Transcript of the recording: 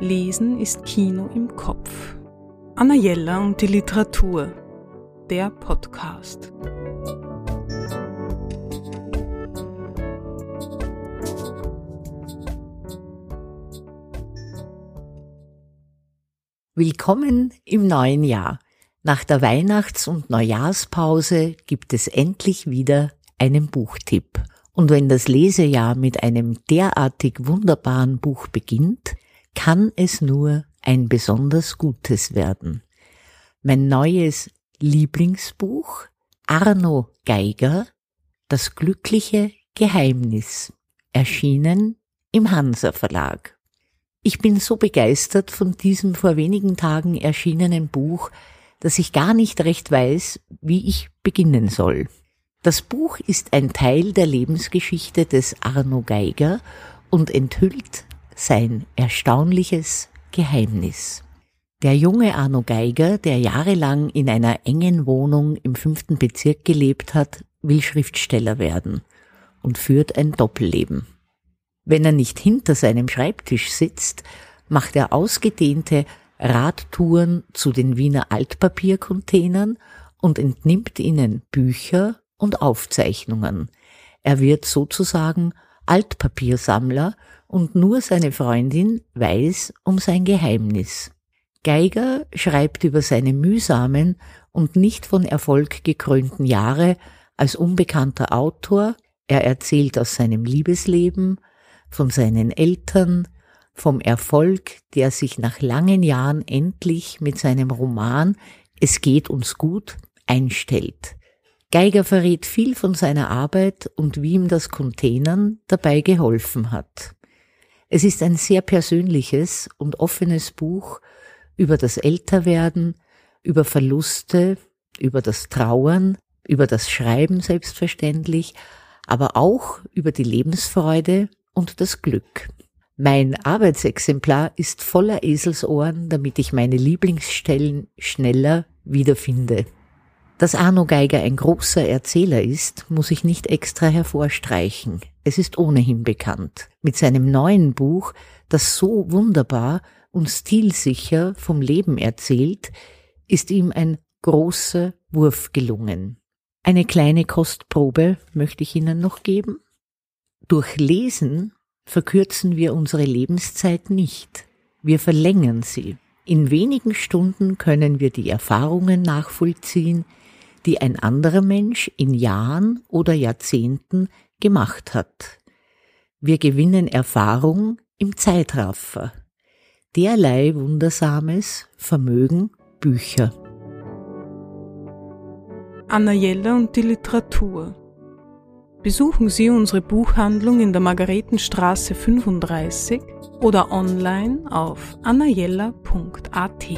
Lesen ist Kino im Kopf. Anna Jella und die Literatur. Der Podcast. Willkommen im neuen Jahr. Nach der Weihnachts- und Neujahrspause gibt es endlich wieder einen Buchtipp. Und wenn das Lesejahr mit einem derartig wunderbaren Buch beginnt, kann es nur ein besonders gutes werden. Mein neues Lieblingsbuch Arno Geiger Das glückliche Geheimnis erschienen im Hansa Verlag. Ich bin so begeistert von diesem vor wenigen Tagen erschienenen Buch, dass ich gar nicht recht weiß, wie ich beginnen soll. Das Buch ist ein Teil der Lebensgeschichte des Arno Geiger und enthüllt sein erstaunliches Geheimnis. Der junge Arno Geiger, der jahrelang in einer engen Wohnung im fünften Bezirk gelebt hat, will Schriftsteller werden und führt ein Doppelleben. Wenn er nicht hinter seinem Schreibtisch sitzt, macht er ausgedehnte Radtouren zu den Wiener Altpapiercontainern und entnimmt ihnen Bücher und Aufzeichnungen. Er wird sozusagen Altpapiersammler und nur seine Freundin weiß um sein Geheimnis. Geiger schreibt über seine mühsamen und nicht von Erfolg gekrönten Jahre als unbekannter Autor, er erzählt aus seinem Liebesleben, von seinen Eltern, vom Erfolg, der sich nach langen Jahren endlich mit seinem Roman Es geht uns gut einstellt. Geiger verrät viel von seiner Arbeit und wie ihm das Containern dabei geholfen hat. Es ist ein sehr persönliches und offenes Buch über das Älterwerden, über Verluste, über das Trauern, über das Schreiben selbstverständlich, aber auch über die Lebensfreude und das Glück. Mein Arbeitsexemplar ist voller Eselsohren, damit ich meine Lieblingsstellen schneller wiederfinde. Dass Arno Geiger ein großer Erzähler ist, muss ich nicht extra hervorstreichen. Es ist ohnehin bekannt. Mit seinem neuen Buch, das so wunderbar und stilsicher vom Leben erzählt, ist ihm ein großer Wurf gelungen. Eine kleine Kostprobe möchte ich Ihnen noch geben. Durch Lesen verkürzen wir unsere Lebenszeit nicht. Wir verlängern sie. In wenigen Stunden können wir die Erfahrungen nachvollziehen, die ein anderer Mensch in Jahren oder Jahrzehnten gemacht hat. Wir gewinnen Erfahrung im Zeitraffer. Derlei Wundersames vermögen Bücher. Anna Jelle und die Literatur Besuchen Sie unsere Buchhandlung in der Margaretenstraße 35 oder online auf annajella.at.